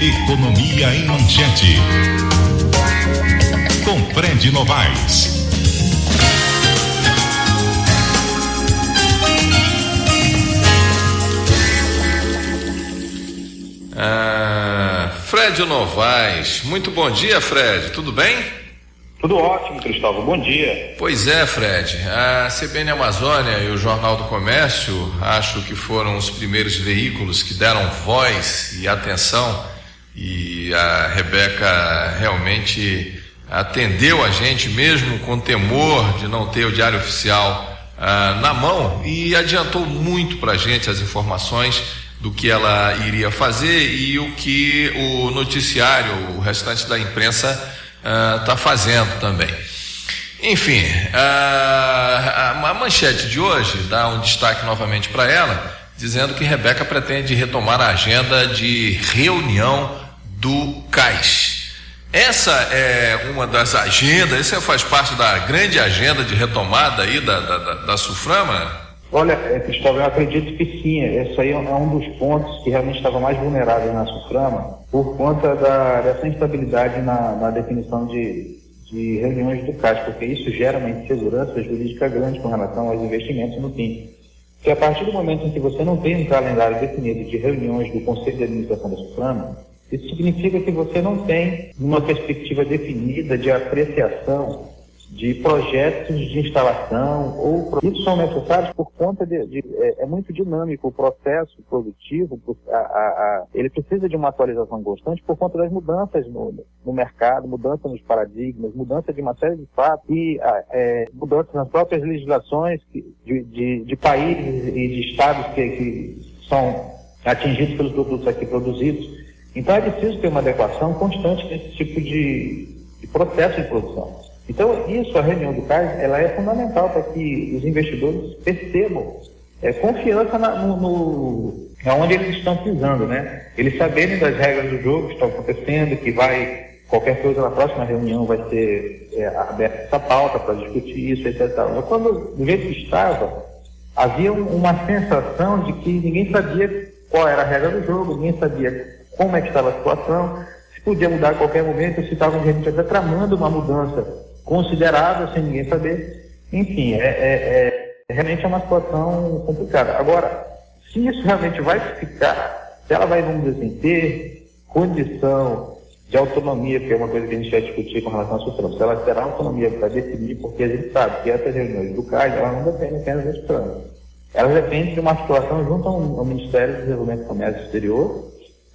Economia em Manchete. Com Fred Novaes. Ah, Fred Novaes, muito bom dia, Fred. Tudo bem? Tudo ótimo, Cristóvão. Bom dia. Pois é, Fred. A CBN Amazônia e o Jornal do Comércio acho que foram os primeiros veículos que deram voz e atenção e a Rebeca realmente atendeu a gente mesmo com temor de não ter o diário oficial ah, na mão e adiantou muito para a gente as informações do que ela iria fazer e o que o noticiário, o restante da imprensa está ah, fazendo também. Enfim, a, a, manchete de hoje dá um destaque novamente para ela, dizendo que Rebeca pretende retomar a agenda de reunião do CAIS. Essa é uma das agendas, essa faz parte da grande agenda de retomada aí da, da, da, da Suframa? Olha, Cristóvão, eu acredito que sim. Esse aí é um dos pontos que realmente estava mais vulnerável na Suframa, por conta da, dessa instabilidade na, na definição de, de reuniões do CAS, porque isso gera uma insegurança jurídica grande com relação aos investimentos no PIN. Porque a partir do momento em que você não tem um calendário definido de reuniões do Conselho de Administração da Suframa, isso significa que você não tem uma perspectiva definida de apreciação de projetos de instalação ou isso são necessários por conta de, de é, é, muito dinâmico o processo produtivo a, a, a, ele precisa de uma atualização constante por conta das mudanças no, no mercado mudanças nos paradigmas mudança de uma série de fatos e é, mudanças nas próprias legislações de, de, de países e de estados que, que são atingidos pelos produtos aqui produzidos então é preciso ter uma adequação constante nesse tipo de, de processo de produção então, isso, a reunião do CAIS, ela é fundamental para que os investidores percebam é, confiança na, no, no onde eles estão pisando, né? Eles saberem das regras do jogo que estão acontecendo, que vai, qualquer coisa na próxima reunião vai ser é, aberta essa pauta para discutir isso, etc. Mas quando, do jeito estava, havia uma sensação de que ninguém sabia qual era a regra do jogo, ninguém sabia como é que estava a situação, se podia mudar a qualquer momento, se estavam, de repente, até tramando uma mudança considerável, sem ninguém saber. Enfim, é, é, é, realmente é uma situação complicada. Agora, se isso realmente vai ficar, se ela vai, vamos dizer assim, ter condição de autonomia, que é uma coisa que a gente vai discutir com relação à Supremo, se ela terá autonomia para definir, porque a gente sabe que essas reuniões do CAIS, elas não dependem apenas da Supremo. Elas dependem de uma situação junto ao, ao Ministério do Desenvolvimento e Comércio Exterior,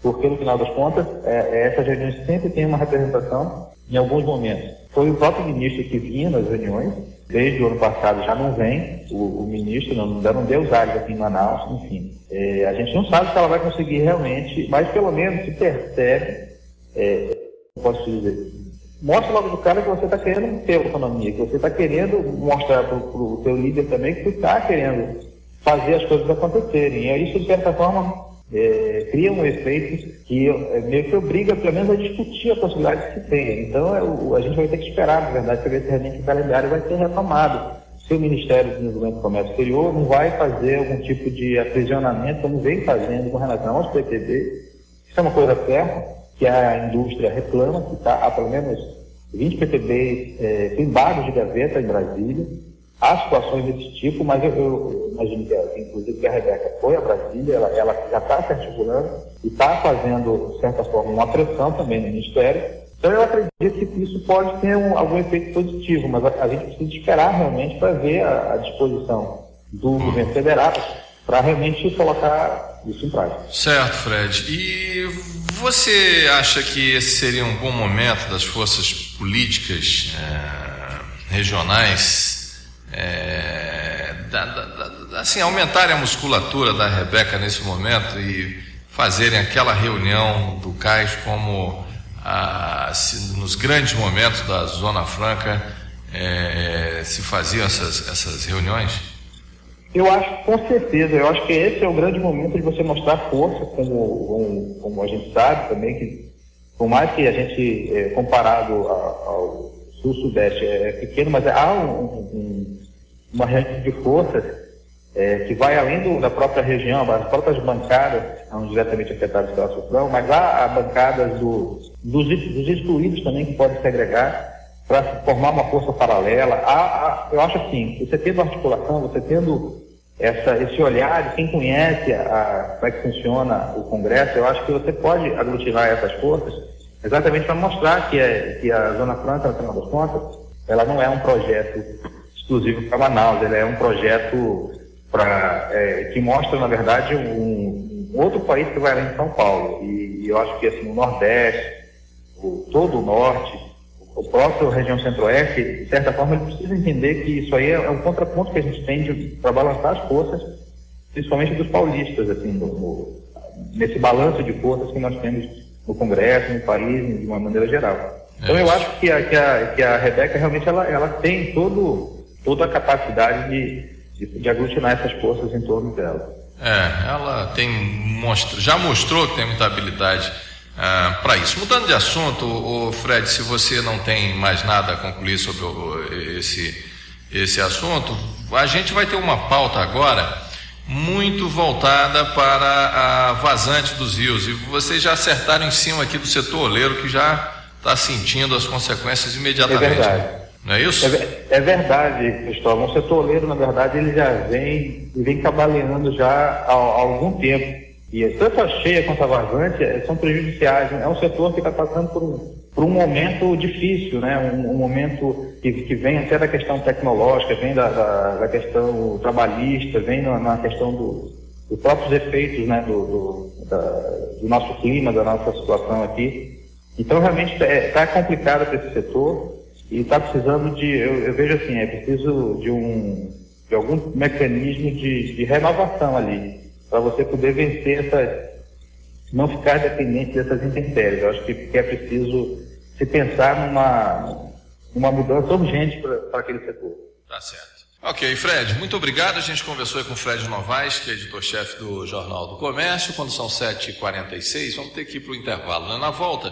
porque no final das contas, é, é, essas reuniões sempre têm uma representação em alguns momentos foi o próprio ministro que vinha nas reuniões, desde o ano passado já não vem, o, o ministro não, não deu os áreas aqui em Manaus, enfim. É, a gente não sabe se ela vai conseguir realmente, mas pelo menos se percebe, é, posso dizer, mostra logo do cara que você está querendo ter autonomia, que você está querendo mostrar para o teu líder também que você está querendo fazer as coisas acontecerem. E é isso, de certa forma, é, cria um efeito que é, meio que obriga, pelo menos, a discutir a possibilidade que se tenha. Então, é, o, a gente vai ter que esperar, na verdade, para ver se realmente o calendário vai ser retomado. Se o Ministério do Desenvolvimento e Comércio Exterior não vai fazer algum tipo de aprisionamento, como vem fazendo com relação aos PPB, isso é uma coisa certa, que a indústria reclama, que está há pelo menos 20 PPBs é, de gaveta em Brasília, Há situações desse tipo, mas eu, eu imagino que, inclusive, que a Rebeca foi a Brasília, ela, ela já está se articulando e está fazendo, de certa forma, uma pressão também no Ministério. Então, eu acredito que isso pode ter um, algum efeito positivo, mas a, a gente precisa esperar realmente para ver a, a disposição do governo federal para realmente colocar isso em prática. Certo, Fred. E você acha que esse seria um bom momento das forças políticas é, regionais é, da, da, assim, aumentarem a musculatura da Rebeca nesse momento e fazerem aquela reunião do CAIS como assim, nos grandes momentos da Zona Franca é, se faziam essas, essas reuniões? Eu acho, com certeza, eu acho que esse é o grande momento de você mostrar força, como, como, a gente sabe também, que por mais que a gente, é, comparado ao sul-sudeste, é pequeno, mas há um, um uma rede de forças é, que vai além do, da própria região, as próprias bancadas são diretamente afetadas pela sufrão, mas há, há bancadas do, dos, dos excluídos também que podem segregar para formar uma força paralela. Há, há, eu acho assim, você tendo articulação, você tendo essa, esse olhar de quem conhece a, como é que funciona o Congresso, eu acho que você pode aglutinar essas forças exatamente para mostrar que, é, que a Zona Franca, no final das contas, ela não é um projeto exclusivo para Manaus, ela é um projeto pra, é, que mostra, na verdade, um, um, outro país que vai além de São Paulo. E, e eu acho que assim, o Nordeste, o, todo o Norte, o próprio região Centro-Oeste, de certa forma, ele precisa entender que isso aí é um contraponto que a gente tem para balançar as forças, principalmente dos paulistas, assim, no, no, nesse balanço de forças que nós temos no Congresso, no país, de uma maneira geral. Então eu acho que a, que a, que a Rebeca realmente ela, ela tem todo, toda a capacidade de, de, de aglutinar essas forças em torno dela. É, ela tem mostra, já mostrou que tem muita habilidade ah, para isso. Mudando de assunto, o Fred, se você não tem mais nada a concluir sobre o, esse, esse assunto, a gente vai ter uma pauta agora muito voltada para a vazante dos rios. E vocês já acertaram em cima aqui do setor oleiro que já está sentindo as consequências imediatamente. É verdade. Não é isso? É, é verdade, Cristóvão. O setor oleiro, na verdade, ele já vem, vem cabaleando já há, há algum tempo. E tanto a cheia quanto a vazante eh, são prejudiciais. É um setor que está passando por um, por um momento difícil, né? um, um momento que, que, vem até da questão tecnológica, vem da, da, da questão trabalhista, vem na, na questão do, dos próprios efeitos né? do, do, da, do nosso clima, da nossa situação aqui. Então, realmente, está é, tá complicado para esse setor e está precisando de, eu, eu, vejo assim, é preciso de, um, de algum mecanismo de, de renovação ali para você poder vencer essa, não ficar dependente dessas intempéries. Eu acho que, que é preciso se pensar numa, numa mudança urgente para aquele setor. Tá certo. Ok, Fred, muito obrigado. A gente conversou com o Fred Novaes, que é editor-chefe do Jornal do Comércio. Quando são 7h46, vamos ter que ir para o intervalo. Né? Na volta,